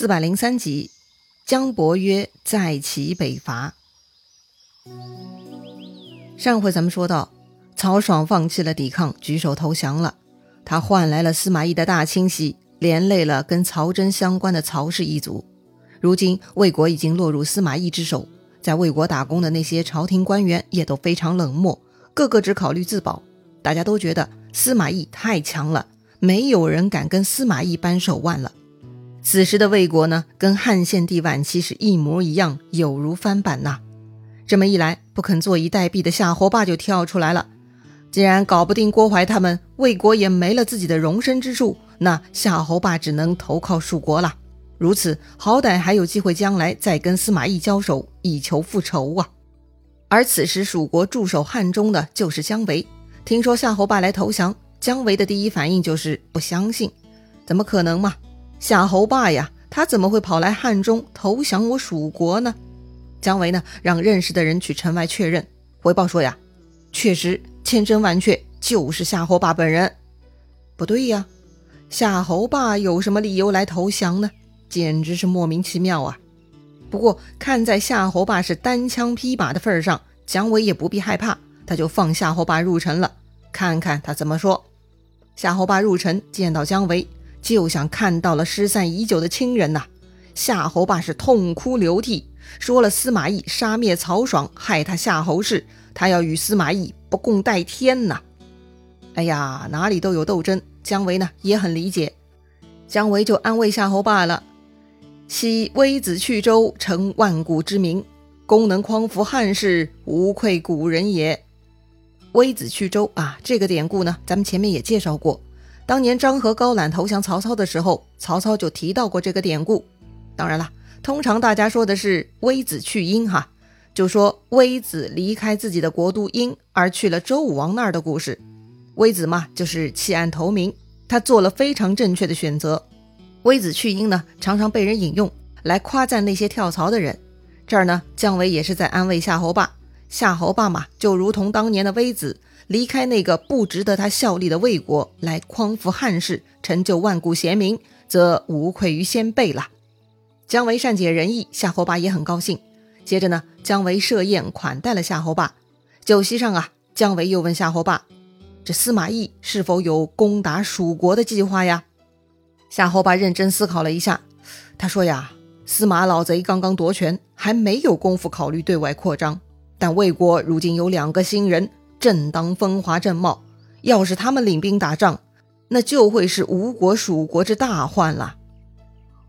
四百零三集，姜伯约再起北伐。上回咱们说到，曹爽放弃了抵抗，举手投降了。他换来了司马懿的大清洗，连累了跟曹真相关的曹氏一族。如今魏国已经落入司马懿之手，在魏国打工的那些朝廷官员也都非常冷漠，个个只考虑自保。大家都觉得司马懿太强了，没有人敢跟司马懿扳手腕了。此时的魏国呢，跟汉献帝晚期是一模一样，有如翻版呐。这么一来，不肯坐以待毙的夏侯霸就跳出来了。既然搞不定郭淮他们，魏国也没了自己的容身之处，那夏侯霸只能投靠蜀国了。如此，好歹还有机会将来再跟司马懿交手，以求复仇啊。而此时蜀国驻守汉中的就是姜维，听说夏侯霸来投降，姜维的第一反应就是不相信，怎么可能嘛？夏侯霸呀，他怎么会跑来汉中投降我蜀国呢？姜维呢，让认识的人去城外确认，回报说呀，确实千真万确，就是夏侯霸本人。不对呀，夏侯霸有什么理由来投降呢？简直是莫名其妙啊！不过看在夏侯霸是单枪匹马的份上，姜维也不必害怕，他就放夏侯霸入城了，看看他怎么说。夏侯霸入城见到姜维。就像看到了失散已久的亲人呐！夏侯霸是痛哭流涕，说了司马懿杀灭曹爽，害他夏侯氏，他要与司马懿不共戴天呐！哎呀，哪里都有斗争，姜维呢也很理解，姜维就安慰夏侯霸了：“昔微子去周，成万古之名，功能匡扶汉室，无愧古人也。”微子去周啊，这个典故呢，咱们前面也介绍过。当年张合高览投降曹操的时候，曹操就提到过这个典故。当然了，通常大家说的是微子去殷哈，就说微子离开自己的国都殷而去了周武王那儿的故事。微子嘛，就是弃暗投明，他做了非常正确的选择。微子去殷呢，常常被人引用来夸赞那些跳槽的人。这儿呢，姜维也是在安慰夏侯霸。夏侯霸嘛，就如同当年的微子。离开那个不值得他效力的魏国，来匡扶汉室，成就万古贤名，则无愧于先辈了。姜维善解人意，夏侯霸也很高兴。接着呢，姜维设宴款待了夏侯霸。酒席上啊，姜维又问夏侯霸：“这司马懿是否有攻打蜀国的计划呀？”夏侯霸认真思考了一下，他说：“呀，司马老贼刚刚夺权，还没有功夫考虑对外扩张。但魏国如今有两个新人。”正当风华正茂，要是他们领兵打仗，那就会是吴国、蜀国之大患了。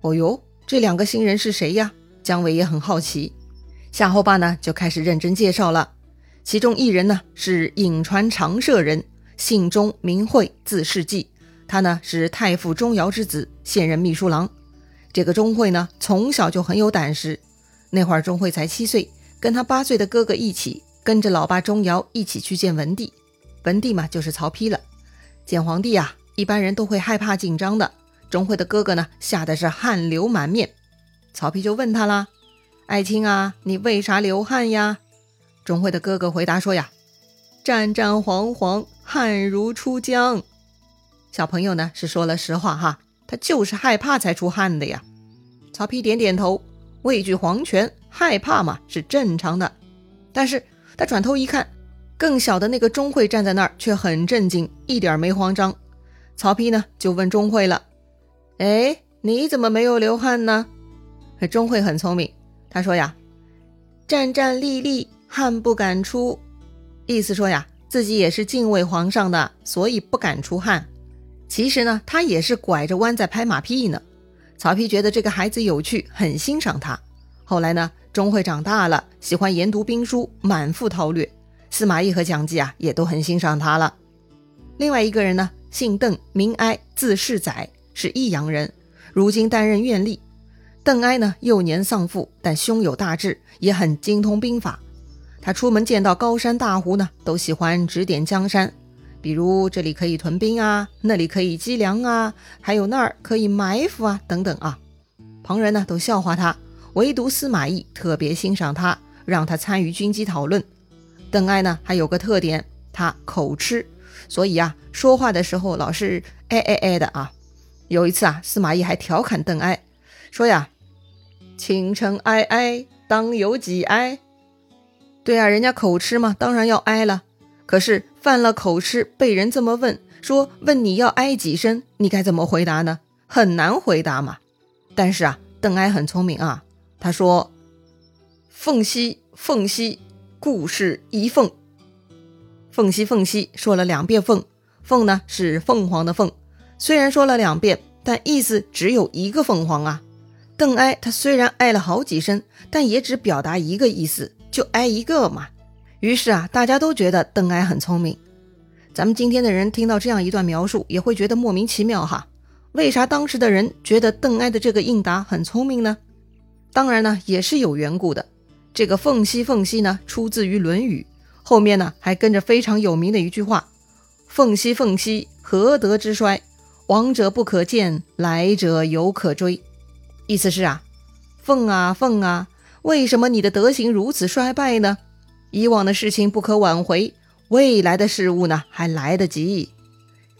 哦哟，这两个新人是谁呀？姜维也很好奇。夏侯霸呢就开始认真介绍了。其中一人呢是颍川长社人，姓钟，名讳，字世纪。他呢是太傅钟繇之子，现任秘书郎。这个钟会呢从小就很有胆识。那会儿钟会才七岁，跟他八岁的哥哥一起。跟着老爸钟繇一起去见文帝，文帝嘛就是曹丕了。见皇帝啊，一般人都会害怕紧张的。钟会的哥哥呢，吓得是汗流满面。曹丕就问他啦：“爱卿啊，你为啥流汗呀？”钟会的哥哥回答说：“呀，战战惶惶，汗如出江。”小朋友呢是说了实话哈，他就是害怕才出汗的呀。曹丕点点头，畏惧皇权，害怕嘛是正常的，但是。他转头一看，更小的那个钟会站在那儿，却很镇静，一点没慌张。曹丕呢，就问钟会了：“哎，你怎么没有流汗呢？”钟会很聪明，他说呀：“战战栗栗，汗不敢出。”意思说呀，自己也是敬畏皇上的，所以不敢出汗。其实呢，他也是拐着弯在拍马屁呢。曹丕觉得这个孩子有趣，很欣赏他。后来呢？钟会长大了，喜欢研读兵书，满腹韬略。司马懿和蒋济啊，也都很欣赏他了。另外一个人呢，姓邓，名哀，字世载，是益阳人，如今担任院吏。邓哀呢，幼年丧父，但胸有大志，也很精通兵法。他出门见到高山大湖呢，都喜欢指点江山，比如这里可以屯兵啊，那里可以积粮啊，还有那儿可以埋伏啊，等等啊。旁人呢，都笑话他。唯独司马懿特别欣赏他，让他参与军机讨论。邓艾呢，还有个特点，他口吃，所以啊，说话的时候老是哎哎哎的啊。有一次啊，司马懿还调侃邓艾，说呀：“倾城哀哀，当有几哀？”对啊，人家口吃嘛，当然要哀了。可是犯了口吃，被人这么问，说问你要哀几声，你该怎么回答呢？很难回答嘛。但是啊，邓艾很聪明啊，他说：“凤兮凤兮，故事一凤。凤兮凤兮，说了两遍凤，凤呢是凤凰的凤。虽然说了两遍，但意思只有一个凤凰啊。邓艾他虽然哀了好几声，但也只表达一个意思。”就挨一个嘛，于是啊，大家都觉得邓艾很聪明。咱们今天的人听到这样一段描述，也会觉得莫名其妙哈。为啥当时的人觉得邓艾的这个应答很聪明呢？当然呢，也是有缘故的。这个“凤兮凤兮”呢，出自于《论语》，后面呢还跟着非常有名的一句话：“凤兮凤兮，何德之衰？往者不可见，来者犹可追。”意思是啊，凤啊凤啊。为什么你的德行如此衰败呢？以往的事情不可挽回，未来的事物呢还来得及。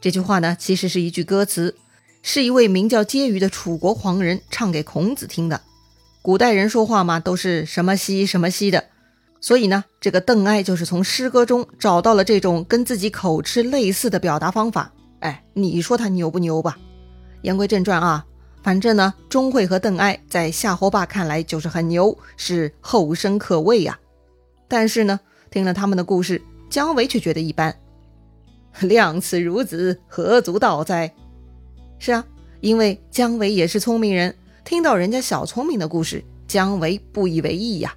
这句话呢其实是一句歌词，是一位名叫婕妤的楚国狂人唱给孔子听的。古代人说话嘛都是什么兮什么兮的，所以呢这个邓艾就是从诗歌中找到了这种跟自己口吃类似的表达方法。哎，你说他牛不牛吧？言归正传啊。反正呢，钟会和邓艾在夏侯霸看来就是很牛，是后生可畏呀。但是呢，听了他们的故事，姜维却觉得一般。量此孺子，何足道哉？是啊，因为姜维也是聪明人，听到人家小聪明的故事，姜维不以为意呀。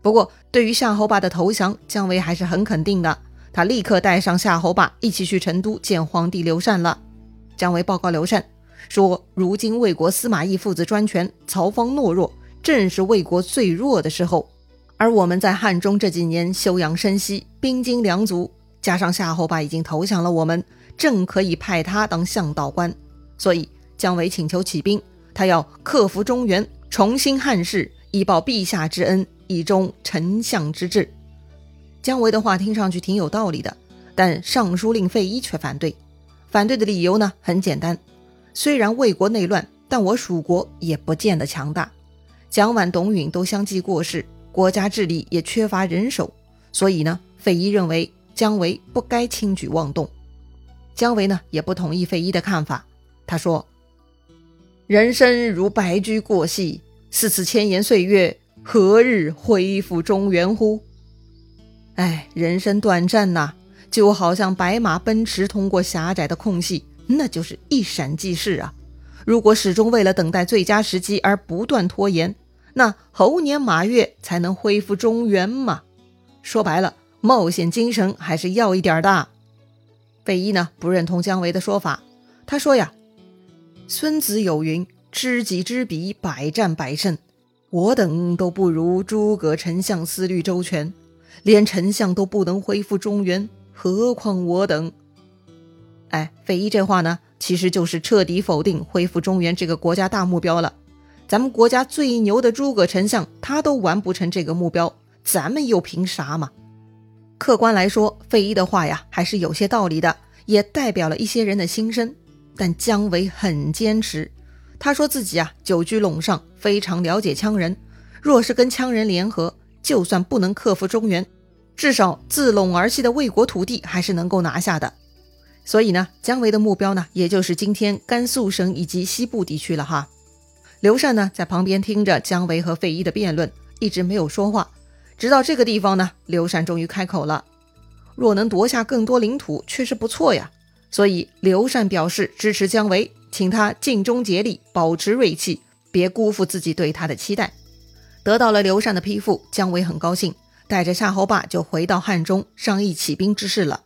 不过，对于夏侯霸的投降，姜维还是很肯定的。他立刻带上夏侯霸一起去成都见皇帝刘禅了。姜维报告刘禅。说：“如今魏国司马懿父子专权，曹芳懦弱，正是魏国最弱的时候。而我们在汉中这几年休养生息，兵精粮足，加上夏侯霸已经投降了我们，正可以派他当向导官。所以姜维请求起兵，他要克服中原，重新汉室，以报陛下之恩，以忠丞相之志。”姜维的话听上去挺有道理的，但尚书令费祎却反对。反对的理由呢，很简单。虽然魏国内乱，但我蜀国也不见得强大。蒋琬、董允都相继过世，国家治理也缺乏人手，所以呢，费祎认为姜维不该轻举妄动。姜维呢，也不同意费祎的看法。他说：“人生如白驹过隙，似此千年岁月，何日恢复中原乎？”哎，人生短暂呐，就好像白马奔驰通过狭窄的空隙。那就是一闪即逝啊！如果始终为了等待最佳时机而不断拖延，那猴年马月才能恢复中原嘛？说白了，冒险精神还是要一点的。费祎呢不认同姜维的说法，他说呀：“孙子有云，知己知彼，百战百胜。我等都不如诸葛丞相思虑周全，连丞相都不能恢复中原，何况我等？”哎，费祎这话呢，其实就是彻底否定恢复中原这个国家大目标了。咱们国家最牛的诸葛丞相，他都完不成这个目标，咱们又凭啥嘛？客观来说，费祎的话呀，还是有些道理的，也代表了一些人的心声。但姜维很坚持，他说自己啊，久居陇上，非常了解羌人。若是跟羌人联合，就算不能克服中原，至少自陇而西的魏国土地还是能够拿下的。所以呢，姜维的目标呢，也就是今天甘肃省以及西部地区了哈。刘禅呢，在旁边听着姜维和费祎的辩论，一直没有说话。直到这个地方呢，刘禅终于开口了：“若能夺下更多领土，确实不错呀。”所以刘禅表示支持姜维，请他尽忠竭力，保持锐气，别辜负自己对他的期待。得到了刘禅的批复，姜维很高兴，带着夏侯霸就回到汉中商议起兵之事了。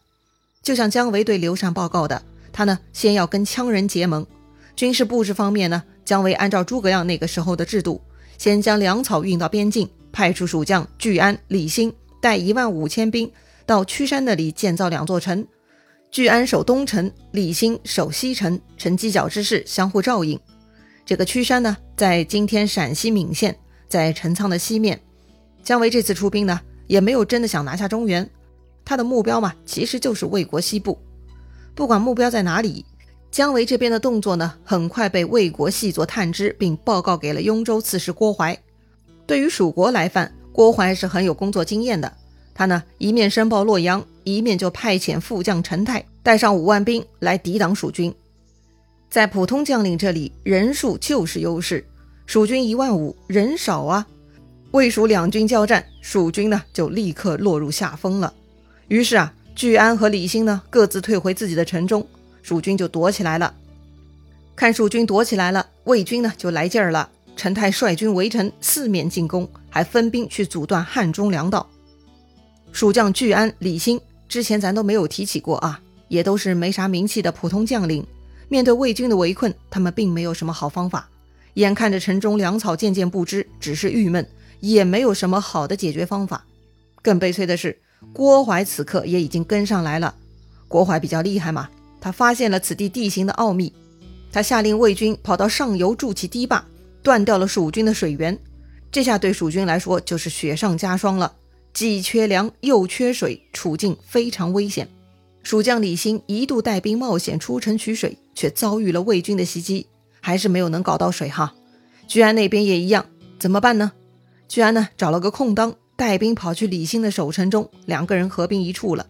就像姜维对刘禅报告的，他呢先要跟羌人结盟。军事布置方面呢，姜维按照诸葛亮那个时候的制度，先将粮草运到边境，派出蜀将聚安、李兴带一万五千兵到曲山那里建造两座城，聚安守东城，李兴守西城，呈犄角之势相互照应。这个曲山呢，在今天陕西岷县，在陈仓的西面。姜维这次出兵呢，也没有真的想拿下中原。他的目标嘛，其实就是魏国西部。不管目标在哪里，姜维这边的动作呢，很快被魏国细作探知，并报告给了雍州刺史郭淮。对于蜀国来犯，郭淮是很有工作经验的。他呢，一面申报洛阳，一面就派遣副将陈泰带上五万兵来抵挡蜀军。在普通将领这里，人数就是优势。蜀军一万五，人少啊。魏蜀两军交战，蜀军呢就立刻落入下风了。于是啊，聚安和李兴呢各自退回自己的城中。蜀军就躲起来了，看蜀军躲起来了，魏军呢就来劲儿了。陈泰率军围城，四面进攻，还分兵去阻断汉中粮道。蜀将聚安、李兴之前咱都没有提起过啊，也都是没啥名气的普通将领。面对魏军的围困，他们并没有什么好方法。眼看着城中粮草渐渐不支，只是郁闷，也没有什么好的解决方法。更悲催的是，郭淮此刻也已经跟上来了。郭淮比较厉害嘛。他发现了此地地形的奥秘，他下令魏军跑到上游筑起堤坝，断掉了蜀军的水源。这下对蜀军来说就是雪上加霜了，既缺粮又缺水，处境非常危险。蜀将李兴一度带兵冒险出城取水，却遭遇了魏军的袭击，还是没有能搞到水哈。居安那边也一样，怎么办呢？居安呢找了个空当，带兵跑去李兴的守城中，两个人合兵一处了。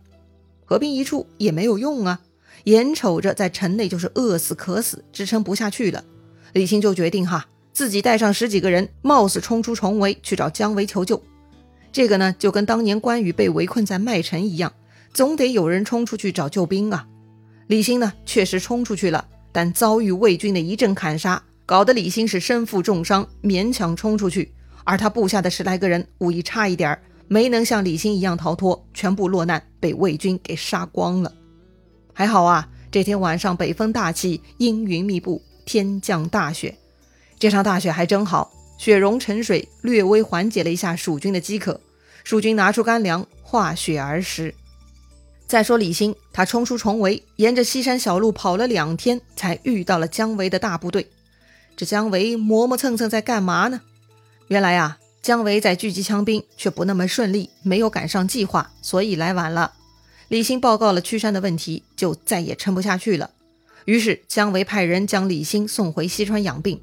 合兵一处也没有用啊。眼瞅着在城内就是饿死渴死，支撑不下去了，李兴就决定哈，自己带上十几个人，冒死冲出重围去找姜维求救。这个呢，就跟当年关羽被围困在麦城一样，总得有人冲出去找救兵啊。李兴呢，确实冲出去了，但遭遇魏军的一阵砍杀，搞得李兴是身负重伤，勉强冲出去。而他部下的十来个人，武艺差一点儿，没能像李兴一样逃脱，全部落难，被魏军给杀光了。还好啊，这天晚上北风大起，阴云密布，天降大雪。这场大雪还真好，雪融成水，略微缓解了一下蜀军的饥渴。蜀军拿出干粮化雪而食。再说李兴，他冲出重围，沿着西山小路跑了两天，才遇到了姜维的大部队。这姜维磨磨蹭蹭在干嘛呢？原来啊，姜维在聚集枪兵，却不那么顺利，没有赶上计划，所以来晚了。李兴报告了屈山的问题，就再也撑不下去了。于是姜维派人将李兴送回西川养病。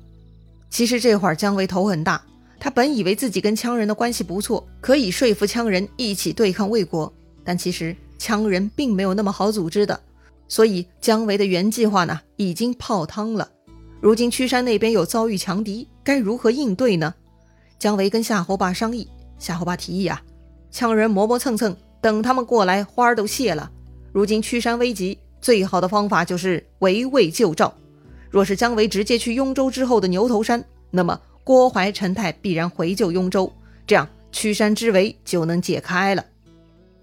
其实这会儿姜维头很大，他本以为自己跟羌人的关系不错，可以说服羌人一起对抗魏国。但其实羌人并没有那么好组织的，所以姜维的原计划呢已经泡汤了。如今屈山那边又遭遇强敌，该如何应对呢？姜维跟夏侯霸商议，夏侯霸提议啊，羌人磨磨蹭蹭。等他们过来，花儿都谢了。如今屈山危急，最好的方法就是围魏救赵。若是姜维直接去雍州之后的牛头山，那么郭淮、陈泰必然回救雍州，这样屈山之围就能解开了。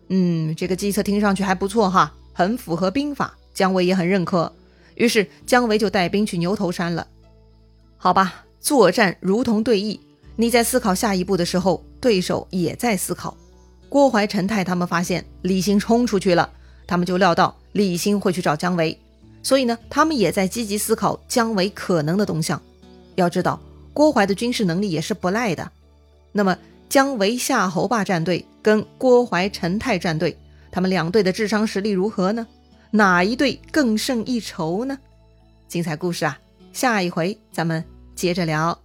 嗯，这个计策听上去还不错哈，很符合兵法，姜维也很认可。于是姜维就带兵去牛头山了。好吧，作战如同对弈，你在思考下一步的时候，对手也在思考。郭淮、陈泰他们发现李兴冲出去了，他们就料到李兴会去找姜维，所以呢，他们也在积极思考姜维可能的动向。要知道，郭淮的军事能力也是不赖的。那么，姜维、夏侯霸战队跟郭淮、陈泰战队，他们两队的智商实力如何呢？哪一队更胜一筹呢？精彩故事啊，下一回咱们接着聊。